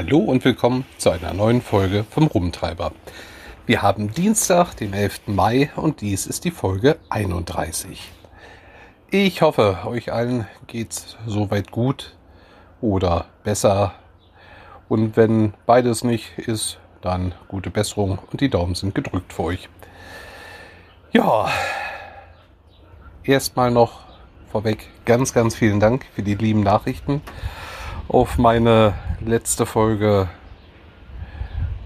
Hallo und willkommen zu einer neuen Folge vom Rumtreiber. Wir haben Dienstag, den 11. Mai und dies ist die Folge 31. Ich hoffe, euch allen geht's soweit gut oder besser. Und wenn beides nicht ist, dann gute Besserung und die Daumen sind gedrückt für euch. Ja, erstmal noch vorweg ganz, ganz vielen Dank für die lieben Nachrichten auf meine letzte Folge.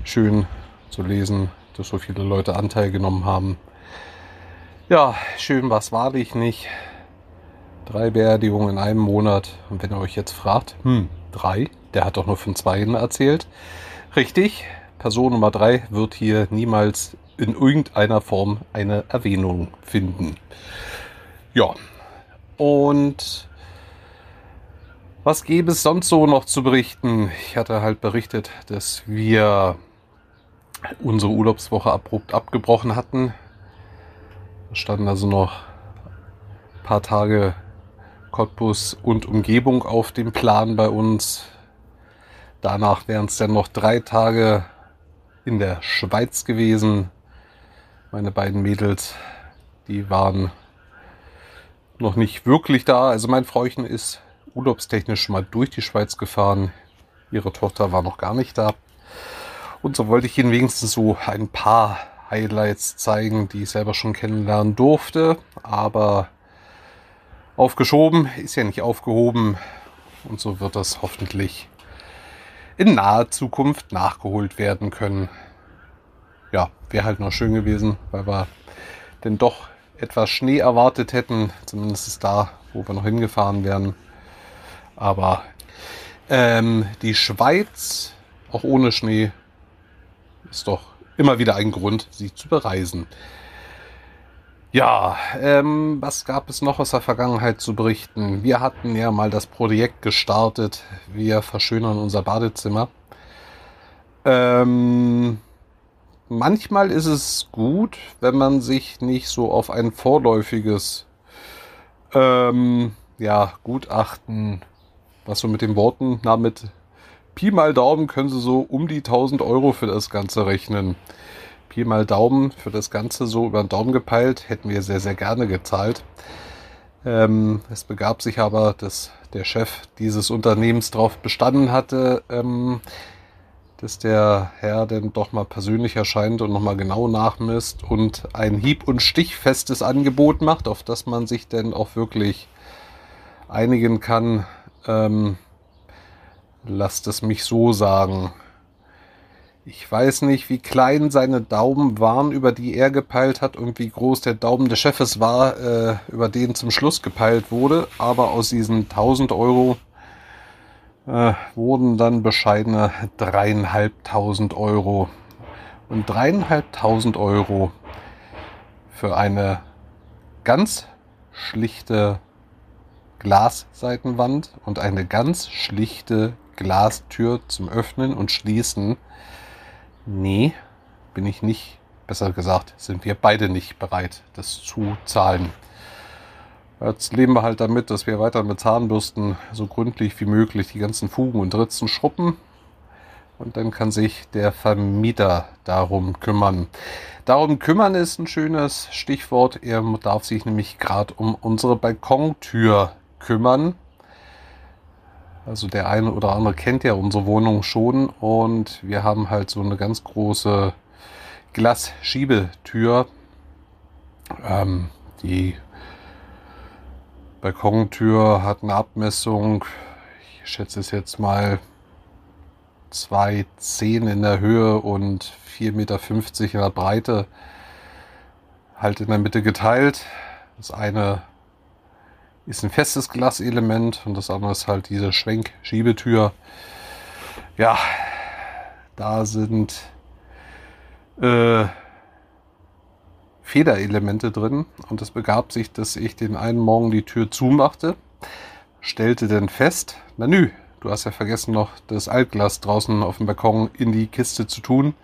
Schön zu lesen, dass so viele Leute Anteil genommen haben. Ja, schön was wahrlich nicht. Drei Beerdigungen in einem Monat. Und wenn ihr euch jetzt fragt, hm, drei, der hat doch nur von zwei erzählt. Richtig, Person Nummer drei wird hier niemals in irgendeiner Form eine Erwähnung finden. Ja, und was gäbe es sonst so noch zu berichten? Ich hatte halt berichtet, dass wir unsere Urlaubswoche abrupt abgebrochen hatten. Da standen also noch ein paar Tage Cottbus und Umgebung auf dem Plan bei uns. Danach wären es dann noch drei Tage in der Schweiz gewesen. Meine beiden Mädels, die waren noch nicht wirklich da. Also mein Frauchen ist urlaubstechnisch mal durch die Schweiz gefahren. Ihre Tochter war noch gar nicht da. Und so wollte ich Ihnen wenigstens so ein paar Highlights zeigen, die ich selber schon kennenlernen durfte. Aber aufgeschoben ist ja nicht aufgehoben. Und so wird das hoffentlich in naher Zukunft nachgeholt werden können. Ja, wäre halt noch schön gewesen, weil wir denn doch etwas Schnee erwartet hätten. Zumindest da, wo wir noch hingefahren wären. Aber ähm, die Schweiz, auch ohne Schnee, ist doch immer wieder ein Grund, sie zu bereisen. Ja, ähm, was gab es noch aus der Vergangenheit zu berichten? Wir hatten ja mal das Projekt gestartet. Wir verschönern unser Badezimmer. Ähm, manchmal ist es gut, wenn man sich nicht so auf ein vorläufiges ähm, ja, Gutachten was so mit den Worten, na mit Pi mal Daumen können Sie so um die 1000 Euro für das Ganze rechnen. Pi mal Daumen für das Ganze so über den Daumen gepeilt, hätten wir sehr, sehr gerne gezahlt. Ähm, es begab sich aber, dass der Chef dieses Unternehmens darauf bestanden hatte, ähm, dass der Herr denn doch mal persönlich erscheint und nochmal genau nachmisst und ein hieb- und stichfestes Angebot macht, auf das man sich denn auch wirklich einigen kann, ähm, lasst es mich so sagen. Ich weiß nicht, wie klein seine Daumen waren, über die er gepeilt hat und wie groß der Daumen des Chefes war, äh, über den zum Schluss gepeilt wurde. Aber aus diesen 1000 Euro äh, wurden dann bescheidene dreieinhalbtausend Euro. Und dreieinhalbtausend Euro für eine ganz schlichte Glasseitenwand und eine ganz schlichte Glastür zum Öffnen und Schließen. Nee, bin ich nicht. Besser gesagt, sind wir beide nicht bereit, das zu zahlen. Jetzt leben wir halt damit, dass wir weiter mit Zahnbürsten so gründlich wie möglich die ganzen Fugen und Ritzen schruppen. Und dann kann sich der Vermieter darum kümmern. Darum kümmern ist ein schönes Stichwort. Er darf sich nämlich gerade um unsere Balkontür kümmern. Also der eine oder andere kennt ja unsere Wohnung schon und wir haben halt so eine ganz große Glasschiebetür. Ähm, die Balkontür hat eine Abmessung, ich schätze es jetzt mal 2,10 in der Höhe und 4,50 Meter in der Breite. Halt in der Mitte geteilt. Das eine ist ein festes Glaselement und das andere ist halt diese Schwenkschiebetür. Ja, da sind äh, Federelemente drin und es begab sich, dass ich den einen Morgen die Tür zumachte, stellte dann fest, na nü, du hast ja vergessen noch das Altglas draußen auf dem Balkon in die Kiste zu tun,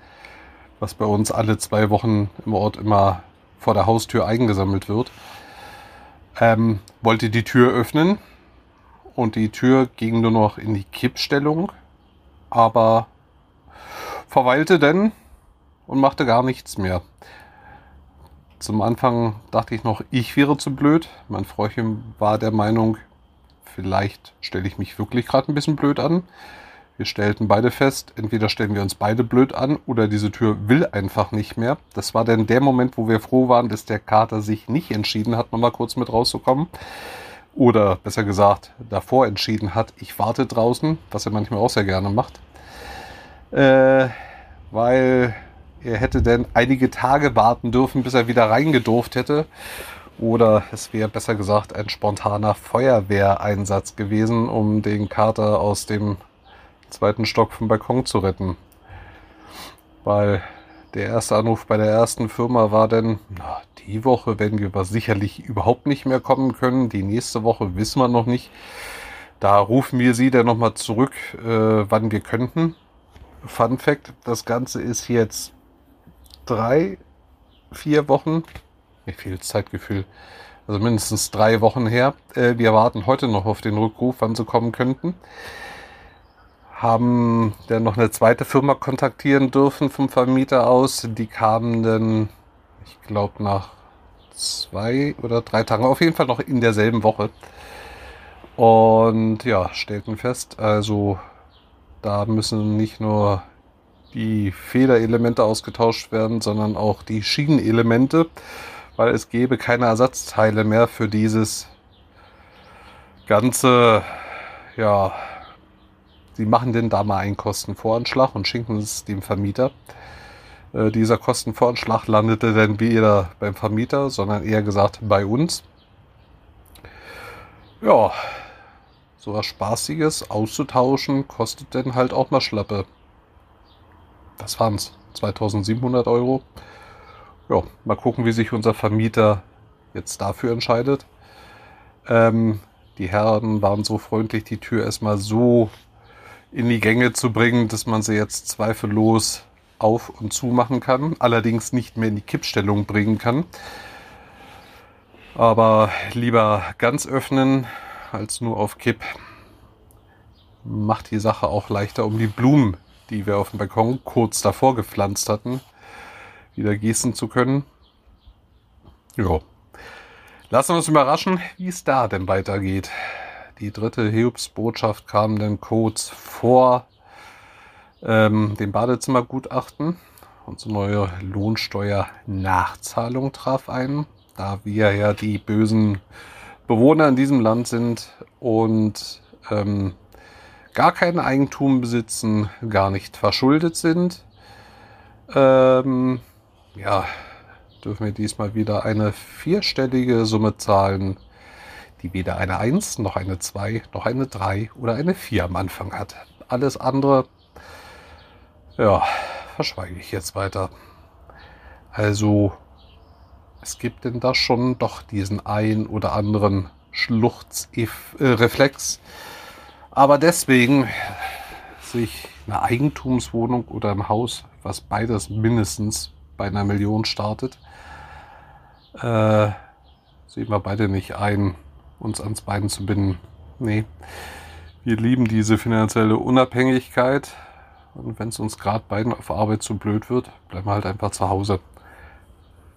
was bei uns alle zwei Wochen im Ort immer vor der Haustür eingesammelt wird ähm, wollte die Tür öffnen und die Tür ging nur noch in die Kippstellung. aber verweilte denn und machte gar nichts mehr. Zum Anfang dachte ich noch, ich wäre zu blöd. Mein Freundchen war der Meinung, vielleicht stelle ich mich wirklich gerade ein bisschen blöd an. Wir stellten beide fest, entweder stellen wir uns beide blöd an oder diese Tür will einfach nicht mehr. Das war dann der Moment, wo wir froh waren, dass der Kater sich nicht entschieden hat, nochmal kurz mit rauszukommen. Oder besser gesagt, davor entschieden hat, ich warte draußen, was er manchmal auch sehr gerne macht. Äh, weil er hätte dann einige Tage warten dürfen, bis er wieder reingedurft hätte. Oder es wäre besser gesagt ein spontaner Feuerwehreinsatz gewesen, um den Kater aus dem zweiten Stock vom Balkon zu retten. Weil der erste Anruf bei der ersten Firma war dann, na, die Woche werden wir aber sicherlich überhaupt nicht mehr kommen können. Die nächste Woche wissen wir noch nicht. Da rufen wir sie dann nochmal zurück, äh, wann wir könnten. Fun Fact, das Ganze ist jetzt drei, vier Wochen, mir fehlt Zeitgefühl, also mindestens drei Wochen her. Äh, wir warten heute noch auf den Rückruf, wann sie kommen könnten haben dann noch eine zweite Firma kontaktieren dürfen vom Vermieter aus. Die kamen dann, ich glaube, nach zwei oder drei Tagen, auf jeden Fall noch in derselben Woche. Und ja, stellten fest, also da müssen nicht nur die Federelemente ausgetauscht werden, sondern auch die Schienenelemente, weil es gäbe keine Ersatzteile mehr für dieses ganze, ja, Sie machen denn da mal einen Kostenvoranschlag und schenken es dem Vermieter. Äh, dieser Kostenvoranschlag landete dann weder beim Vermieter, sondern eher gesagt bei uns. Ja, so was Spaßiges auszutauschen kostet dann halt auch mal Schlappe. Das waren es, 2700 Euro. Ja, mal gucken, wie sich unser Vermieter jetzt dafür entscheidet. Ähm, die Herren waren so freundlich, die Tür erstmal so in die Gänge zu bringen, dass man sie jetzt zweifellos auf und zu machen kann, allerdings nicht mehr in die Kippstellung bringen kann. Aber lieber ganz öffnen als nur auf Kipp. Macht die Sache auch leichter, um die Blumen, die wir auf dem Balkon kurz davor gepflanzt hatten, wieder gießen zu können. Ja. Lassen wir uns überraschen, wie es da denn weitergeht. Die dritte Hiobsbotschaft kam dann kurz vor ähm, dem Badezimmergutachten. Unsere neue Lohnsteuernachzahlung traf ein, da wir ja die bösen Bewohner in diesem Land sind und ähm, gar kein Eigentum besitzen, gar nicht verschuldet sind. Ähm, ja, dürfen wir diesmal wieder eine vierstellige Summe zahlen die weder eine 1, noch eine 2, noch eine 3 oder eine 4 am Anfang hat. Alles andere, ja, verschweige ich jetzt weiter. Also, es gibt denn da schon doch diesen ein oder anderen Schluchzreflex. Aber deswegen sich eine Eigentumswohnung oder ein Haus, was beides mindestens bei einer Million startet, äh, sehen wir beide nicht ein, uns ans Bein zu binden. Nee, wir lieben diese finanzielle Unabhängigkeit. Und wenn es uns gerade beiden auf Arbeit zu blöd wird, bleiben wir halt einfach zu Hause.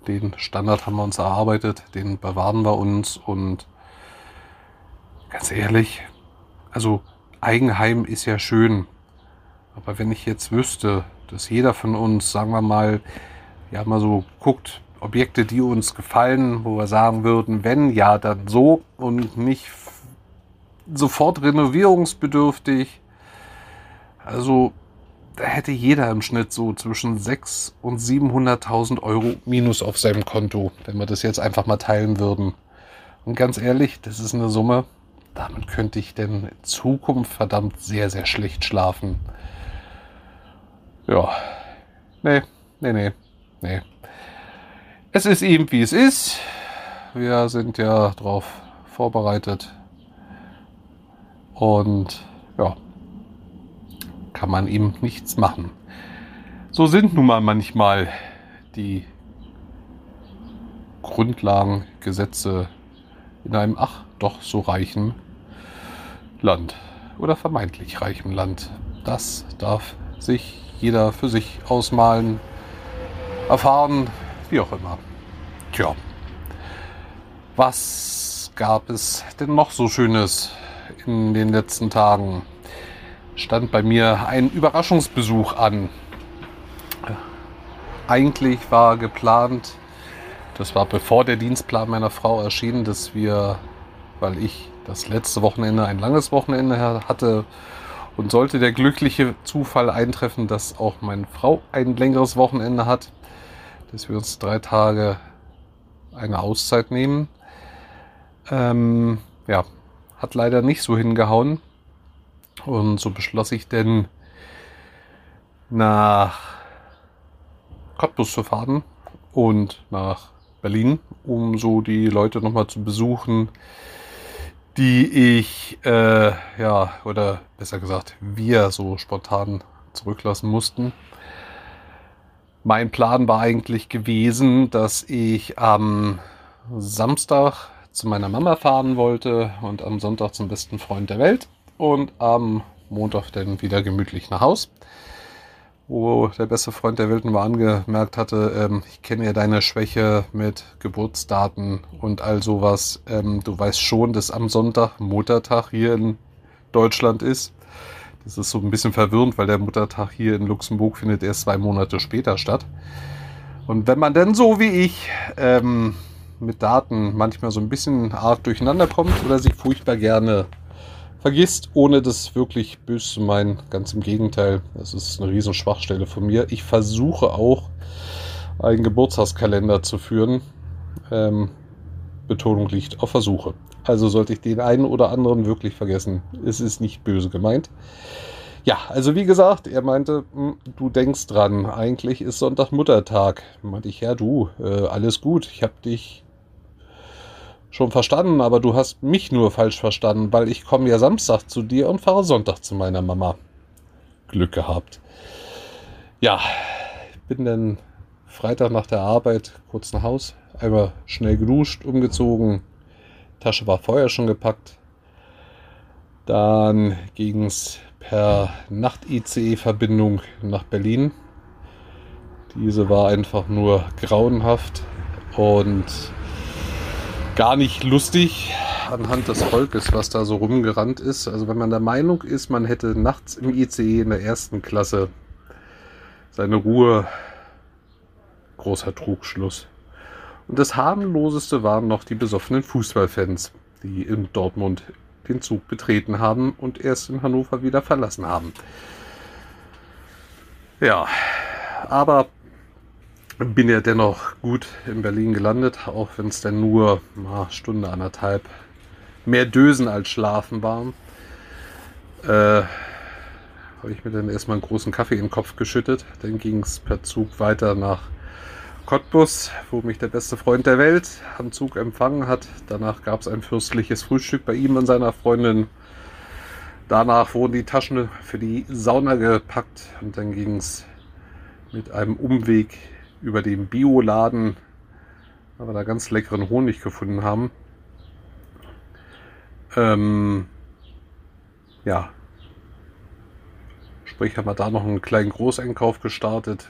Den Standard haben wir uns erarbeitet, den bewahren wir uns und ganz ehrlich, also Eigenheim ist ja schön. Aber wenn ich jetzt wüsste, dass jeder von uns, sagen wir mal, ja mal so guckt, Objekte, die uns gefallen, wo wir sagen würden, wenn ja, dann so und nicht sofort renovierungsbedürftig. Also da hätte jeder im Schnitt so zwischen 600.000 und 700.000 Euro Minus auf seinem Konto, wenn wir das jetzt einfach mal teilen würden. Und ganz ehrlich, das ist eine Summe, damit könnte ich denn in Zukunft verdammt sehr, sehr schlecht schlafen. Ja, nee, nee, nee, nee. Es ist eben wie es ist. Wir sind ja darauf vorbereitet. Und ja, kann man ihm nichts machen. So sind nun mal manchmal die Grundlagengesetze in einem ach doch so reichen Land oder vermeintlich reichen Land. das darf sich jeder für sich ausmalen, erfahren, wie auch immer. Tja, was gab es denn noch so Schönes in den letzten Tagen? Stand bei mir ein Überraschungsbesuch an. Eigentlich war geplant, das war bevor der Dienstplan meiner Frau erschien, dass wir, weil ich das letzte Wochenende ein langes Wochenende hatte und sollte der glückliche Zufall eintreffen, dass auch meine Frau ein längeres Wochenende hat, dass wir uns drei Tage eine Auszeit nehmen. Ähm, ja, hat leider nicht so hingehauen. Und so beschloss ich denn nach Cottbus zu fahren und nach Berlin, um so die Leute nochmal zu besuchen, die ich, äh, ja, oder besser gesagt, wir so spontan zurücklassen mussten. Mein Plan war eigentlich gewesen, dass ich am Samstag zu meiner Mama fahren wollte und am Sonntag zum besten Freund der Welt und am Montag dann wieder gemütlich nach Haus. Wo der beste Freund der Welt nur angemerkt hatte, ähm, ich kenne ja deine Schwäche mit Geburtsdaten und all sowas. Ähm, du weißt schon, dass am Sonntag Muttertag hier in Deutschland ist. Das ist so ein bisschen verwirrend, weil der Muttertag hier in Luxemburg findet erst zwei Monate später statt. Und wenn man dann so wie ich ähm, mit Daten manchmal so ein bisschen arg durcheinander kommt oder sich furchtbar gerne vergisst, ohne das wirklich böse zu meinen, ganz im Gegenteil, das ist eine riesen Schwachstelle von mir. Ich versuche auch einen Geburtstagskalender zu führen. Ähm, Betonung liegt auf Versuche. Also sollte ich den einen oder anderen wirklich vergessen. Es ist nicht böse gemeint. Ja, also wie gesagt, er meinte, hm, du denkst dran, eigentlich ist Sonntag Muttertag. Meinte ich, ja du, äh, alles gut, ich habe dich schon verstanden, aber du hast mich nur falsch verstanden, weil ich komme ja Samstag zu dir und fahre Sonntag zu meiner Mama. Glück gehabt. Ja, bin dann Freitag nach der Arbeit kurz nach Haus, einmal schnell geduscht, umgezogen, Tasche war vorher schon gepackt. Dann ging es per Nacht-ICE-Verbindung nach Berlin. Diese war einfach nur grauenhaft und gar nicht lustig anhand des Volkes, was da so rumgerannt ist. Also wenn man der Meinung ist, man hätte nachts im ICE in der ersten Klasse seine Ruhe, großer Trugschluss. Und das harmloseste waren noch die besoffenen Fußballfans, die in Dortmund den Zug betreten haben und erst in Hannover wieder verlassen haben. Ja, aber bin ja dennoch gut in Berlin gelandet, auch wenn es dann nur eine Stunde, anderthalb mehr Dösen als Schlafen waren. Äh, habe ich mir dann erstmal einen großen Kaffee in den Kopf geschüttet. Dann ging es per Zug weiter nach Cottbus, wo mich der beste Freund der Welt am Zug empfangen hat. Danach gab es ein fürstliches Frühstück bei ihm und seiner Freundin. Danach wurden die Taschen für die Sauna gepackt und dann ging es mit einem Umweg über den Bioladen, weil wir da ganz leckeren Honig gefunden haben. Ähm, ja, sprich haben wir da noch einen kleinen Großeinkauf gestartet.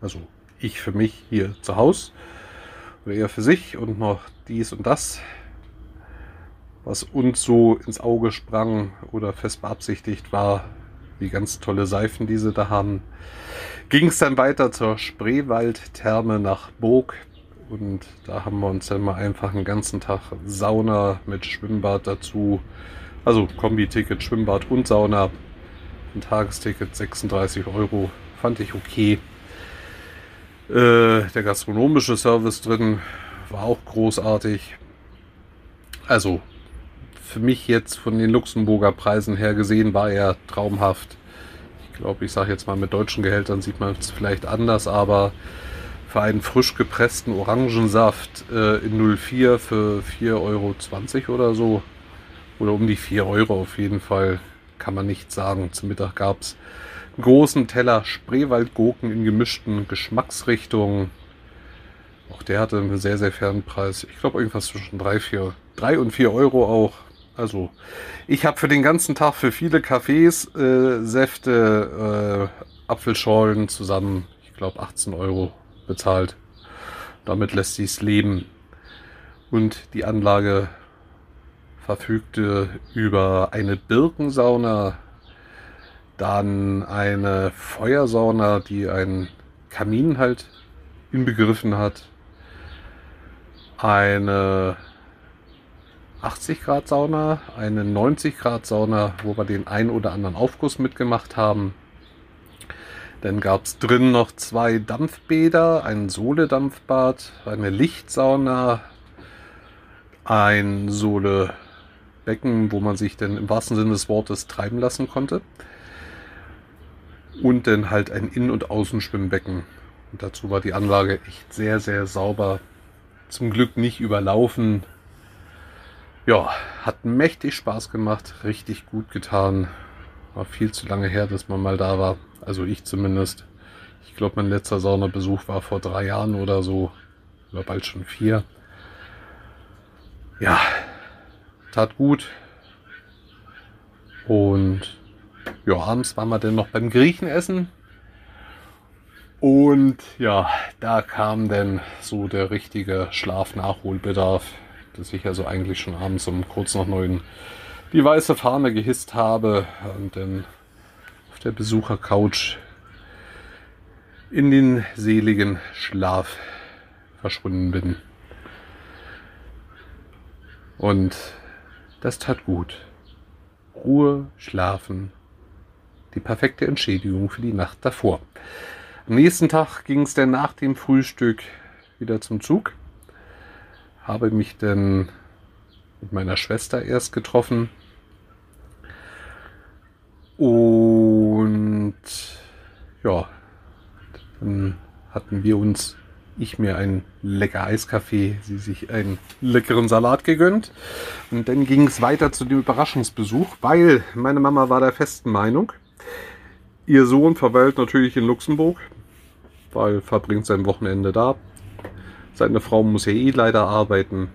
Also ich für mich hier zu Hause oder er für sich und noch dies und das, was uns so ins Auge sprang oder fest beabsichtigt war, die ganz tolle Seifen, die sie da haben. Ging es dann weiter zur Spreewald-Therme nach Burg und da haben wir uns dann mal einfach einen ganzen Tag Sauna mit Schwimmbad dazu, also Kombi-Ticket, Schwimmbad und Sauna. Ein Tagesticket 36 Euro, fand ich okay. Äh, der gastronomische Service drin war auch großartig. Also für mich jetzt von den Luxemburger Preisen her gesehen war er traumhaft. Ich glaube, ich sage jetzt mal mit deutschen Gehältern sieht man es vielleicht anders, aber für einen frisch gepressten Orangensaft äh, in 04 für 4,20 Euro oder so, oder um die 4 Euro auf jeden Fall, kann man nicht sagen. Zum Mittag gab es großen Teller Spreewaldgurken in gemischten Geschmacksrichtungen. Auch der hatte einen sehr, sehr fairen Preis. Ich glaube, irgendwas zwischen 3, 4, 3 und 4 Euro auch. Also ich habe für den ganzen Tag für viele Kaffees, äh, Säfte, äh, Apfelschorlen zusammen, ich glaube 18 Euro bezahlt. Damit lässt sich's leben. Und die Anlage verfügte über eine Birkensauna, dann eine Feuersauna, die einen Kamin halt inbegriffen hat, eine 80 Grad Sauna, eine 90 Grad Sauna, wo wir den ein oder anderen Aufguss mitgemacht haben. Dann gab es drin noch zwei Dampfbäder, ein Sohle-Dampfbad, eine Lichtsauna, ein Sohle-Becken, wo man sich dann im wahrsten Sinne des Wortes treiben lassen konnte. Und dann halt ein Innen- und Außenschwimmbecken. Und dazu war die Anlage echt sehr, sehr sauber. Zum Glück nicht überlaufen. Ja, hat mächtig Spaß gemacht, richtig gut getan. War viel zu lange her, dass man mal da war. Also ich zumindest. Ich glaube, mein letzter Saunabesuch war vor drei Jahren oder so. Oder bald schon vier. Ja, tat gut. Und ja, abends waren wir dann noch beim Griechen essen. Und ja, da kam dann so der richtige Schlafnachholbedarf, dass ich also eigentlich schon abends um kurz nach neun die weiße Fahne gehisst habe und dann auf der Besuchercouch in den seligen Schlaf verschwunden bin. Und das tat gut. Ruhe, schlafen, die perfekte Entschädigung für die Nacht davor. Am nächsten Tag ging es dann nach dem Frühstück wieder zum Zug. Habe mich dann mit meiner Schwester erst getroffen. Und ja, dann hatten wir uns, ich mir einen lecker Eiskaffee, sie sich einen leckeren Salat gegönnt. Und dann ging es weiter zu dem Überraschungsbesuch, weil meine Mama war der festen Meinung, Ihr Sohn verweilt natürlich in Luxemburg, weil verbringt sein Wochenende da. Seine Frau muss ja eh leider arbeiten,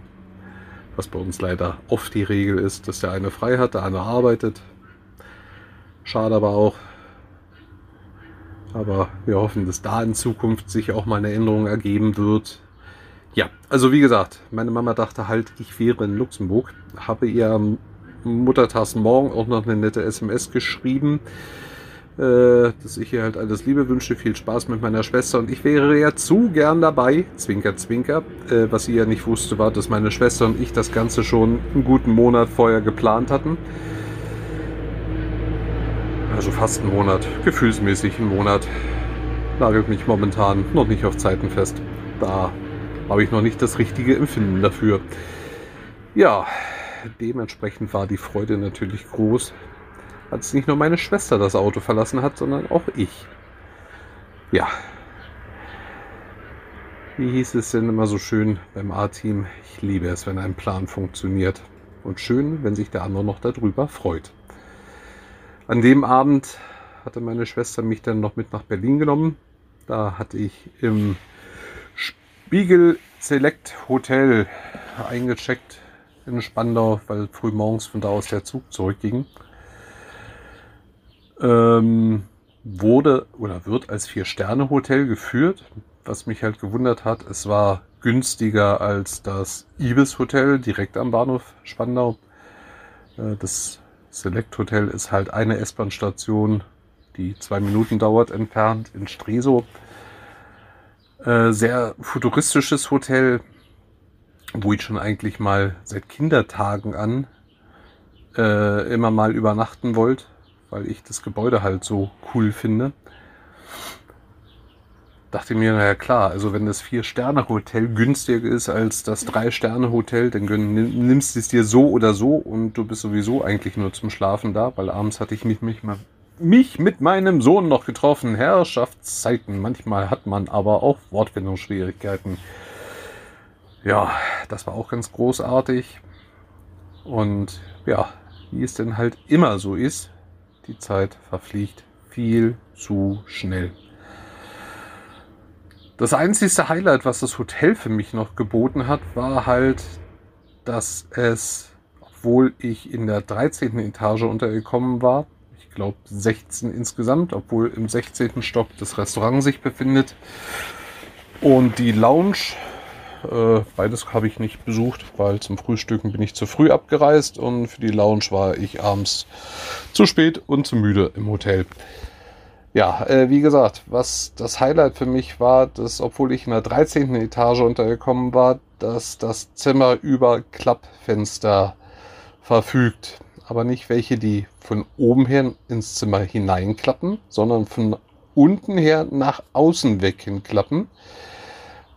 was bei uns leider oft die Regel ist, dass der eine frei hat, der andere arbeitet. Schade aber auch. Aber wir hoffen, dass da in Zukunft sich auch mal eine Änderung ergeben wird. Ja, also wie gesagt, meine Mama dachte halt, ich wäre in Luxemburg. Habe ihr am Muttertagsmorgen auch noch eine nette SMS geschrieben äh, dass ich ihr halt alles Liebe wünsche, viel Spaß mit meiner Schwester und ich wäre ja zu gern dabei, Zwinker, Zwinker. Äh, was sie ja nicht wusste, war, dass meine Schwester und ich das Ganze schon einen guten Monat vorher geplant hatten. Also fast einen Monat, gefühlsmäßig einen Monat. Nagelt mich momentan noch nicht auf Zeiten fest. Da habe ich noch nicht das richtige Empfinden dafür. Ja, dementsprechend war die Freude natürlich groß, als nicht nur meine Schwester das Auto verlassen hat, sondern auch ich. Ja. Wie hieß es denn immer so schön beim A-Team? Ich liebe es, wenn ein Plan funktioniert. Und schön, wenn sich der andere noch darüber freut. An dem Abend hatte meine Schwester mich dann noch mit nach Berlin genommen. Da hatte ich im Spiegel Select Hotel eingecheckt in Spandau, weil früh morgens von da aus der Zug zurückging ähm, wurde oder wird als Vier-Sterne-Hotel geführt. Was mich halt gewundert hat, es war günstiger als das Ibis Hotel direkt am Bahnhof Spandau. Äh, das Select Hotel ist halt eine S-Bahn-Station, die zwei Minuten dauert, entfernt in Stresow. Äh, sehr futuristisches Hotel, wo ich schon eigentlich mal seit Kindertagen an äh, immer mal übernachten wollte weil ich das Gebäude halt so cool finde. Dachte mir, naja klar, also wenn das Vier-Sterne-Hotel günstiger ist als das Drei-Sterne-Hotel, dann nimmst du es dir so oder so und du bist sowieso eigentlich nur zum Schlafen da, weil abends hatte ich mich, mich, mich mit meinem Sohn noch getroffen. Herrschaftszeiten. Manchmal hat man aber auch Wortfindungsschwierigkeiten. Ja, das war auch ganz großartig. Und ja, wie es denn halt immer so ist, die Zeit verfliegt viel zu schnell. Das einzigste Highlight, was das Hotel für mich noch geboten hat, war halt, dass es obwohl ich in der 13. Etage untergekommen war. Ich glaube 16 insgesamt, obwohl im 16. Stock das Restaurant sich befindet. Und die Lounge, äh, beides habe ich nicht besucht, weil zum Frühstücken bin ich zu früh abgereist und für die Lounge war ich abends zu spät und zu müde im Hotel. Ja, äh, wie gesagt, was das Highlight für mich war, dass obwohl ich in der 13. Etage untergekommen war, dass das Zimmer über Klappfenster verfügt. Aber nicht welche, die von oben her ins Zimmer hineinklappen, sondern von unten her nach außen weg hinklappen.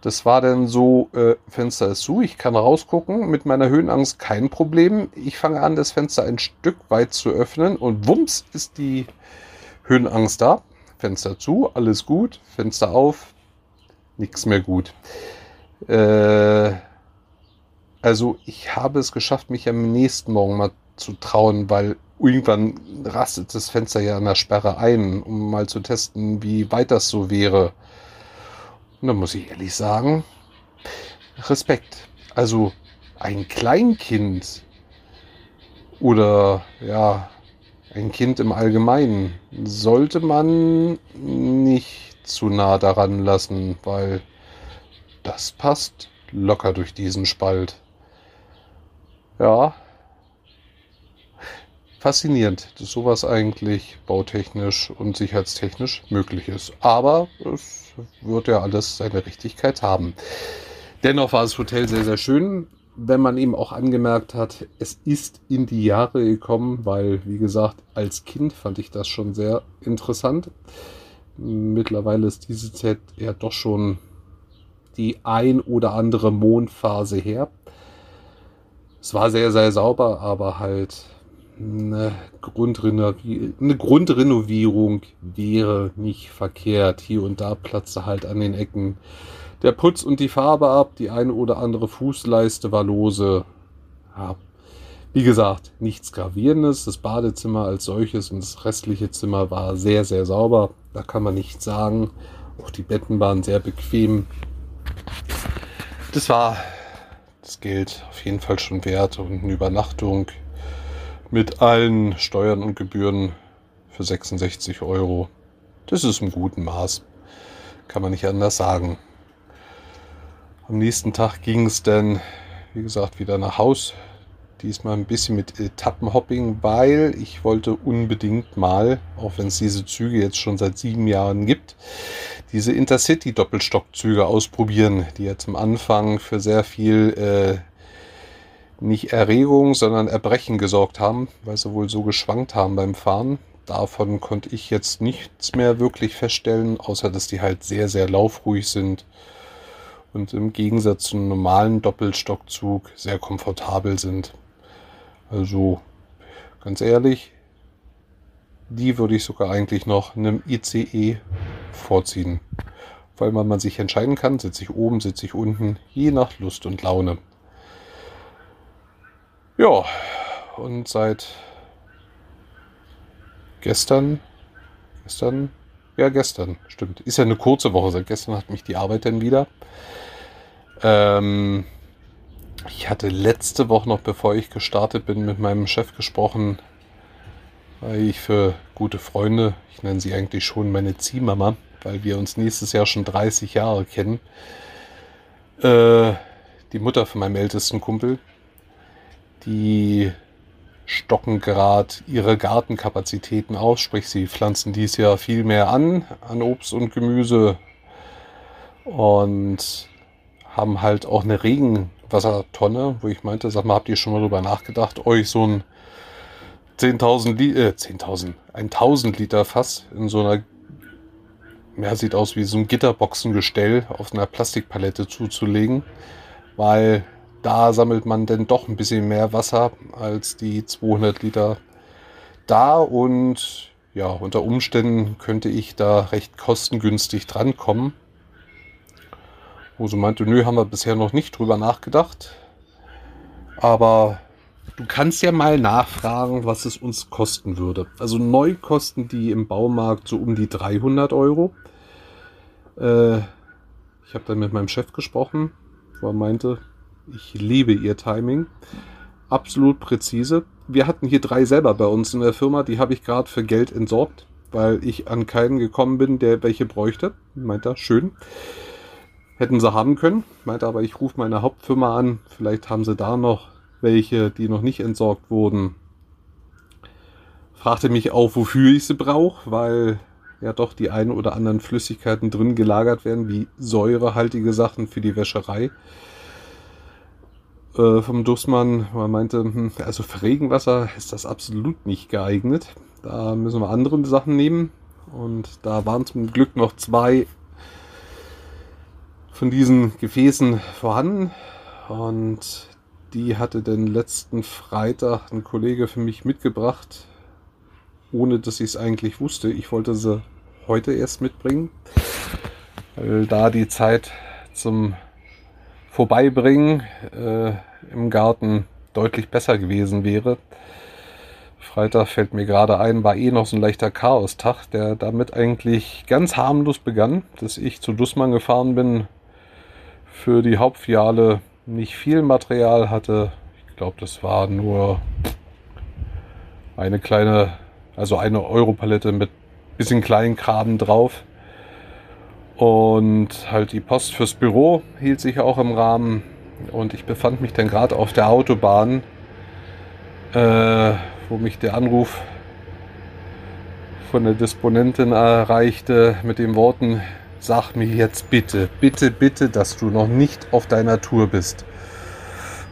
Das war dann so, äh, Fenster ist zu, ich kann rausgucken, mit meiner Höhenangst kein Problem. Ich fange an, das Fenster ein Stück weit zu öffnen und wumms ist die Höhenangst da. Fenster zu, alles gut, Fenster auf, nichts mehr gut. Äh, also ich habe es geschafft, mich am nächsten Morgen mal zu trauen, weil irgendwann rastet das Fenster ja an der Sperre ein, um mal zu testen, wie weit das so wäre. Und da muss ich ehrlich sagen, Respekt. Also ein Kleinkind oder ja, ein Kind im Allgemeinen sollte man nicht zu nah daran lassen, weil das passt locker durch diesen Spalt. Ja. Faszinierend, dass sowas eigentlich bautechnisch und sicherheitstechnisch möglich ist. Aber es wird ja alles seine Richtigkeit haben. Dennoch war das Hotel sehr, sehr schön wenn man eben auch angemerkt hat, es ist in die Jahre gekommen, weil, wie gesagt, als Kind fand ich das schon sehr interessant. Mittlerweile ist diese Zeit ja doch schon die ein oder andere Mondphase her. Es war sehr, sehr sauber, aber halt eine, Grundrenovi eine Grundrenovierung wäre nicht verkehrt. Hier und da platzte halt an den Ecken der Putz und die Farbe ab, die eine oder andere Fußleiste war lose. Ja, wie gesagt, nichts Gravierendes. Das Badezimmer als solches und das restliche Zimmer war sehr, sehr sauber. Da kann man nichts sagen. Auch die Betten waren sehr bequem. Das war das Geld auf jeden Fall schon wert und eine Übernachtung mit allen Steuern und Gebühren für 66 Euro. Das ist im guten Maß. Kann man nicht anders sagen. Am nächsten Tag ging es dann, wie gesagt, wieder nach Haus. Diesmal ein bisschen mit Etappenhopping, weil ich wollte unbedingt mal, auch wenn es diese Züge jetzt schon seit sieben Jahren gibt, diese Intercity-Doppelstockzüge ausprobieren, die ja zum Anfang für sehr viel äh, nicht Erregung, sondern Erbrechen gesorgt haben, weil sie wohl so geschwankt haben beim Fahren. Davon konnte ich jetzt nichts mehr wirklich feststellen, außer dass die halt sehr, sehr laufruhig sind und im Gegensatz zum normalen Doppelstockzug sehr komfortabel sind. Also ganz ehrlich, die würde ich sogar eigentlich noch einem ICE vorziehen. Weil man, sich entscheiden kann, sitze ich oben, sitze ich unten, je nach Lust und Laune. Ja, und seit gestern, gestern, ja gestern, stimmt, ist ja eine kurze Woche, seit gestern hat mich die Arbeit dann wieder. Ähm, ich hatte letzte Woche noch, bevor ich gestartet bin, mit meinem Chef gesprochen, weil ich für gute Freunde, ich nenne sie eigentlich schon meine Ziehmama, weil wir uns nächstes Jahr schon 30 Jahre kennen, äh, die Mutter von meinem ältesten Kumpel, die stocken gerade ihre Gartenkapazitäten aus, sprich sie pflanzen dies Jahr viel mehr an, an Obst und Gemüse und haben halt auch eine Regenwassertonne, wo ich meinte, sag mal, habt ihr schon mal drüber nachgedacht, euch so ein 10.000 Liter, äh, 10.000, ein 1000 Liter Fass in so einer, ja, sieht aus wie so ein Gitterboxengestell auf einer Plastikpalette zuzulegen, weil da sammelt man denn doch ein bisschen mehr Wasser als die 200 Liter da und ja, unter Umständen könnte ich da recht kostengünstig drankommen. Wo sie meinte, nö, haben wir bisher noch nicht drüber nachgedacht. Aber du kannst ja mal nachfragen, was es uns kosten würde. Also neu kosten die im Baumarkt so um die 300 Euro. Äh, ich habe dann mit meinem Chef gesprochen, wo er meinte, ich liebe ihr Timing. absolut präzise. Wir hatten hier drei selber bei uns in der Firma, die habe ich gerade für Geld entsorgt, weil ich an keinen gekommen bin, der welche bräuchte. Meint er, schön. Hätten sie haben können, meinte aber, ich rufe meine Hauptfirma an, vielleicht haben sie da noch welche, die noch nicht entsorgt wurden. Fragte mich auch, wofür ich sie brauche, weil ja doch die ein oder anderen Flüssigkeiten drin gelagert werden, wie säurehaltige Sachen für die Wäscherei. Äh, vom Dussmann, man meinte, hm, also für Regenwasser ist das absolut nicht geeignet. Da müssen wir andere Sachen nehmen. Und da waren zum Glück noch zwei von diesen Gefäßen vorhanden und die hatte den letzten Freitag ein Kollege für mich mitgebracht, ohne dass ich es eigentlich wusste. Ich wollte sie heute erst mitbringen, weil da die Zeit zum Vorbeibringen äh, im Garten deutlich besser gewesen wäre. Freitag fällt mir gerade ein, war eh noch so ein leichter Chaostag, der damit eigentlich ganz harmlos begann, dass ich zu Dussmann gefahren bin, für die Hauptfiliale nicht viel Material hatte. Ich glaube, das war nur eine kleine, also eine Europalette mit bisschen kleinen Kram drauf. Und halt die Post fürs Büro hielt sich auch im Rahmen. Und ich befand mich dann gerade auf der Autobahn, äh, wo mich der Anruf von der Disponentin erreichte mit den Worten, Sag mir jetzt bitte, bitte, bitte, dass du noch nicht auf deiner Tour bist.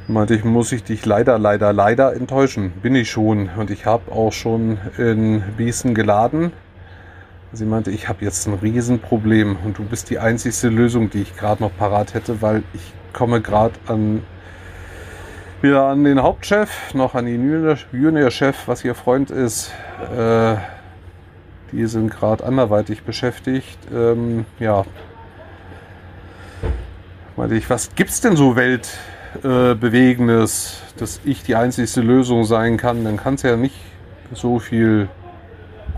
Meinte ich, muss ich dich leider, leider, leider enttäuschen. Bin ich schon. Und ich habe auch schon in Biesen geladen. Sie meinte, ich habe jetzt ein Riesenproblem und du bist die einzigste Lösung, die ich gerade noch parat hätte, weil ich komme gerade an wieder an den Hauptchef, noch an den Junior-Chef, was ihr Freund ist. Äh, die sind gerade anderweitig beschäftigt. Ähm, ja, meinte ich, was gibt's denn so weltbewegendes, äh, dass ich die einzigste Lösung sein kann? Dann kann es ja nicht so viel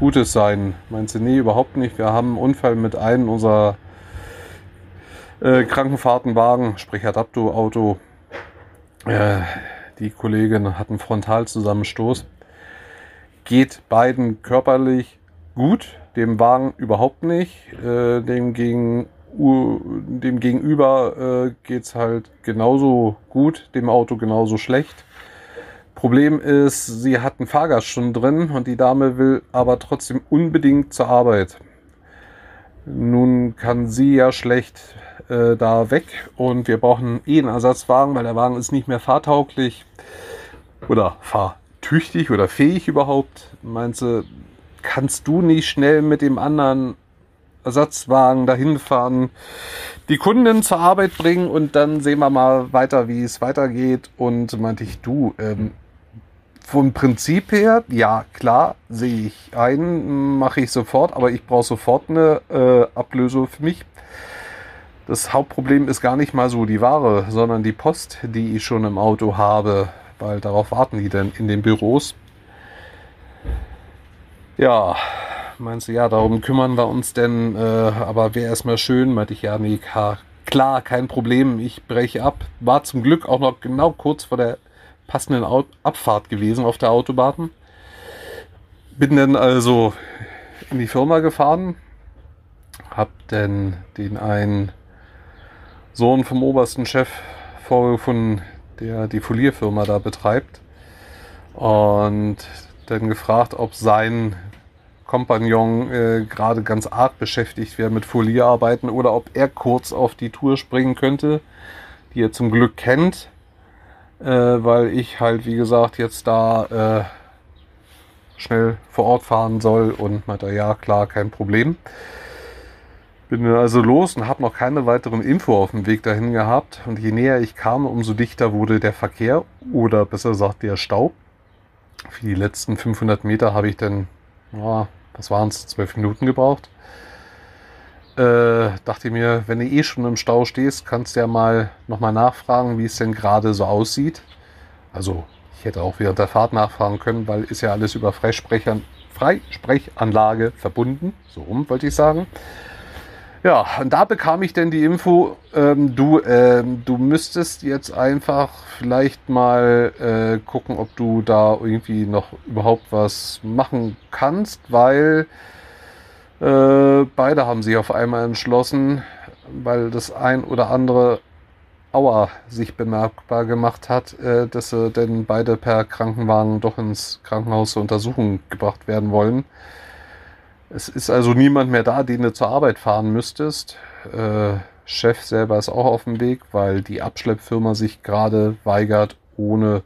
Gutes sein. Meinst du, nee, überhaupt nicht. Wir haben einen Unfall mit einem unserer äh, Krankenfahrtenwagen, sprich Adapto-Auto. Äh, die Kollegin hat einen Frontalzusammenstoß. Geht beiden körperlich gut, dem Wagen überhaupt nicht. Äh, dem, gegen, dem Gegenüber äh, geht es halt genauso gut, dem Auto genauso schlecht. Problem ist, sie hat einen Fahrgast schon drin und die Dame will aber trotzdem unbedingt zur Arbeit. Nun kann sie ja schlecht äh, da weg und wir brauchen eh einen Ersatzwagen, weil der Wagen ist nicht mehr fahrtauglich oder fahrtüchtig oder fähig überhaupt. Meinst du, kannst du nicht schnell mit dem anderen Ersatzwagen dahin fahren, die Kunden zur Arbeit bringen und dann sehen wir mal weiter, wie es weitergeht. Und meinte ich, du, ähm, vom Prinzip her, ja klar, sehe ich ein, mache ich sofort, aber ich brauche sofort eine äh, Ablösung für mich. Das Hauptproblem ist gar nicht mal so die Ware, sondern die Post, die ich schon im Auto habe, weil darauf warten die dann in den Büros. Ja, meinst du, ja, darum kümmern wir uns denn, äh, aber wäre erstmal schön, meinte ich, ja, nee, klar, kein Problem, ich breche ab. War zum Glück auch noch genau kurz vor der passenden Abfahrt gewesen auf der Autobahn. Bin dann also in die Firma gefahren, hab dann den einen Sohn vom obersten Chef vorgefunden, der die Folierfirma da betreibt. Und dann gefragt, ob sein Kompagnon äh, gerade ganz arg beschäftigt wäre mit Folierarbeiten oder ob er kurz auf die Tour springen könnte, die er zum Glück kennt, weil ich halt, wie gesagt, jetzt da äh, schnell vor Ort fahren soll und meinte, ja klar, kein Problem. Bin also los und habe noch keine weiteren Info auf dem Weg dahin gehabt. Und je näher ich kam, umso dichter wurde der Verkehr oder besser gesagt der Staub. Für die letzten 500 Meter habe ich dann ja, was waren es, zwölf Minuten gebraucht. Äh, dachte mir, wenn du eh schon im Stau stehst, kannst du ja mal nochmal nachfragen, wie es denn gerade so aussieht. Also ich hätte auch während der Fahrt nachfragen können, weil ist ja alles über Freisprechanlage verbunden. So rum wollte ich sagen. Ja, und da bekam ich denn die Info, ähm, du, ähm, du müsstest jetzt einfach vielleicht mal äh, gucken, ob du da irgendwie noch überhaupt was machen kannst, weil äh, beide haben sich auf einmal entschlossen, weil das ein oder andere Aua sich bemerkbar gemacht hat, äh, dass sie denn beide per Krankenwagen doch ins Krankenhaus zur Untersuchung gebracht werden wollen. Es ist also niemand mehr da, den du zur Arbeit fahren müsstest. Äh, Chef selber ist auch auf dem Weg, weil die Abschleppfirma sich gerade weigert, ohne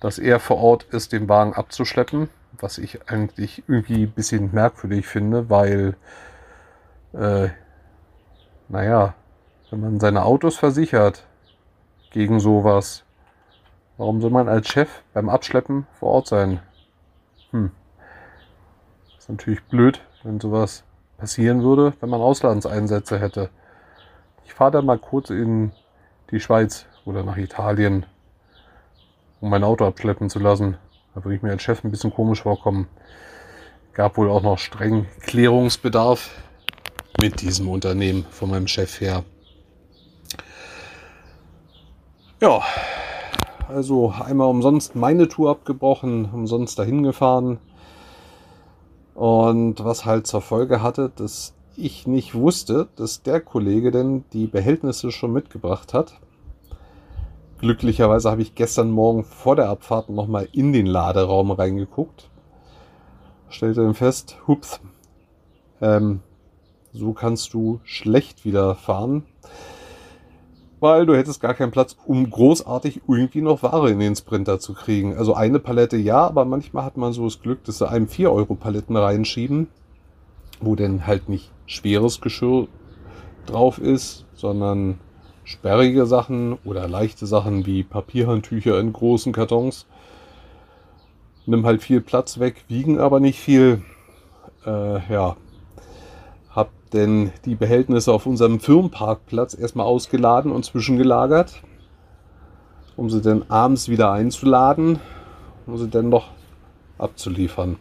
dass er vor Ort ist, den Wagen abzuschleppen. Was ich eigentlich irgendwie ein bisschen merkwürdig finde, weil, äh, naja, wenn man seine Autos versichert gegen sowas, warum soll man als Chef beim Abschleppen vor Ort sein? Hm natürlich blöd, wenn sowas passieren würde, wenn man Auslandseinsätze hätte. Ich fahre da mal kurz in die Schweiz oder nach Italien, um mein Auto abschleppen zu lassen. Da würde ich mir als Chef ein bisschen komisch vorkommen. Gab wohl auch noch streng Klärungsbedarf mit diesem Unternehmen von meinem Chef her. Ja, also einmal umsonst meine Tour abgebrochen, umsonst dahin gefahren. Und was halt zur Folge hatte, dass ich nicht wusste, dass der Kollege denn die Behältnisse schon mitgebracht hat. Glücklicherweise habe ich gestern Morgen vor der Abfahrt nochmal in den Laderaum reingeguckt. Stellte dann fest, hups, ähm, so kannst du schlecht wieder fahren weil du hättest gar keinen Platz, um großartig irgendwie noch Ware in den Sprinter zu kriegen. Also eine Palette ja, aber manchmal hat man so das Glück, dass sie einem 4 Euro Paletten reinschieben, wo denn halt nicht schweres Geschirr drauf ist, sondern sperrige Sachen oder leichte Sachen wie Papierhandtücher in großen Kartons. Nimm halt viel Platz weg, wiegen aber nicht viel. Äh, ja, denn die Behältnisse auf unserem Firmenparkplatz erstmal ausgeladen und zwischengelagert, um sie dann abends wieder einzuladen, um sie dann noch abzuliefern.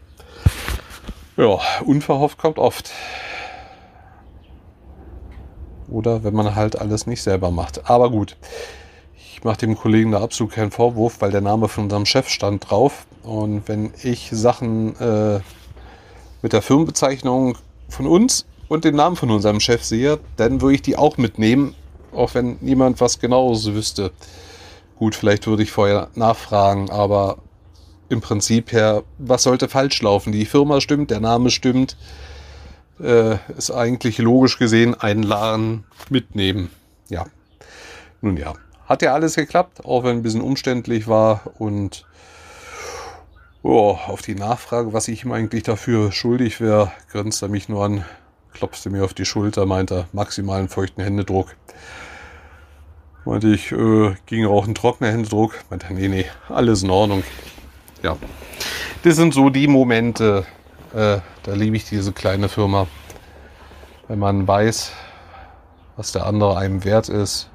Ja, unverhofft kommt oft. Oder wenn man halt alles nicht selber macht. Aber gut, ich mache dem Kollegen da absolut keinen Vorwurf, weil der Name von unserem Chef stand drauf. Und wenn ich Sachen äh, mit der Firmenbezeichnung von uns und den Namen von unserem Chef sehe, dann würde ich die auch mitnehmen, auch wenn niemand was genaues wüsste. Gut, vielleicht würde ich vorher nachfragen, aber im Prinzip her, was sollte falsch laufen? Die Firma stimmt, der Name stimmt. Äh, ist eigentlich logisch gesehen einen Laden mitnehmen. Ja. Nun ja, hat ja alles geklappt, auch wenn ein bisschen umständlich war und oh, auf die Nachfrage, was ich ihm eigentlich dafür schuldig wäre, grinst er mich nur an klopfte mir auf die Schulter, meinte maximalen feuchten Händedruck. Meinte ich, äh, ging auch ein trockener Händedruck. Meinte, nee, nee, alles in Ordnung. Ja, das sind so die Momente, äh, da liebe ich diese kleine Firma. Wenn man weiß, was der andere einem wert ist,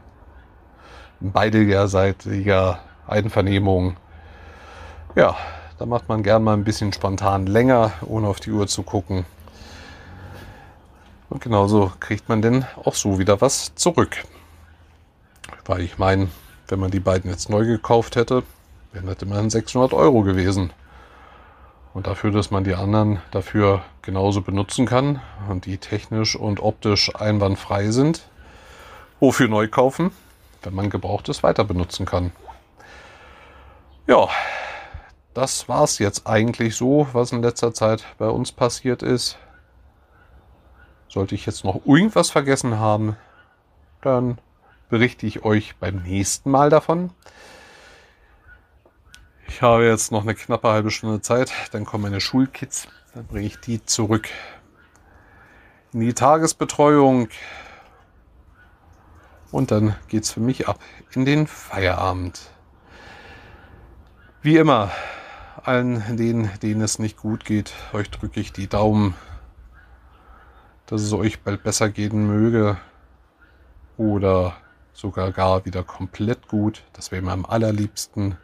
beiderseitiger Einvernehmung. Ja, da macht man gern mal ein bisschen spontan länger, ohne auf die Uhr zu gucken. Und genauso kriegt man denn auch so wieder was zurück. Weil ich meine, wenn man die beiden jetzt neu gekauft hätte, wären das immerhin 600 Euro gewesen. Und dafür, dass man die anderen dafür genauso benutzen kann und die technisch und optisch einwandfrei sind, wofür neu kaufen, wenn man gebrauchtes weiter benutzen kann. Ja, das war es jetzt eigentlich so, was in letzter Zeit bei uns passiert ist. Sollte ich jetzt noch irgendwas vergessen haben, dann berichte ich euch beim nächsten Mal davon. Ich habe jetzt noch eine knappe halbe Stunde Zeit, dann kommen meine Schulkids, dann bringe ich die zurück in die Tagesbetreuung und dann geht es für mich ab in den Feierabend. Wie immer, allen denen, denen es nicht gut geht, euch drücke ich die Daumen dass es euch bald besser gehen möge oder sogar gar wieder komplett gut. Das wäre mir am allerliebsten.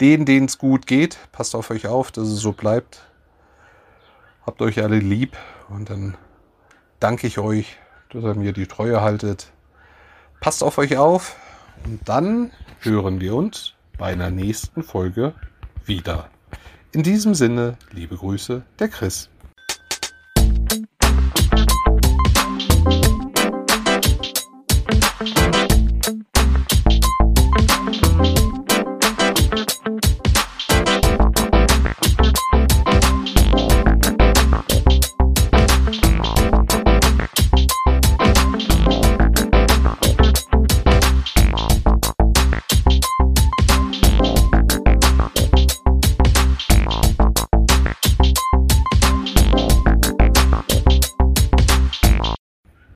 Den, denen es gut geht, passt auf euch auf, dass es so bleibt. Habt euch alle lieb und dann danke ich euch, dass ihr mir die Treue haltet. Passt auf euch auf und dann hören wir uns bei einer nächsten Folge wieder. In diesem Sinne, liebe Grüße, der Chris.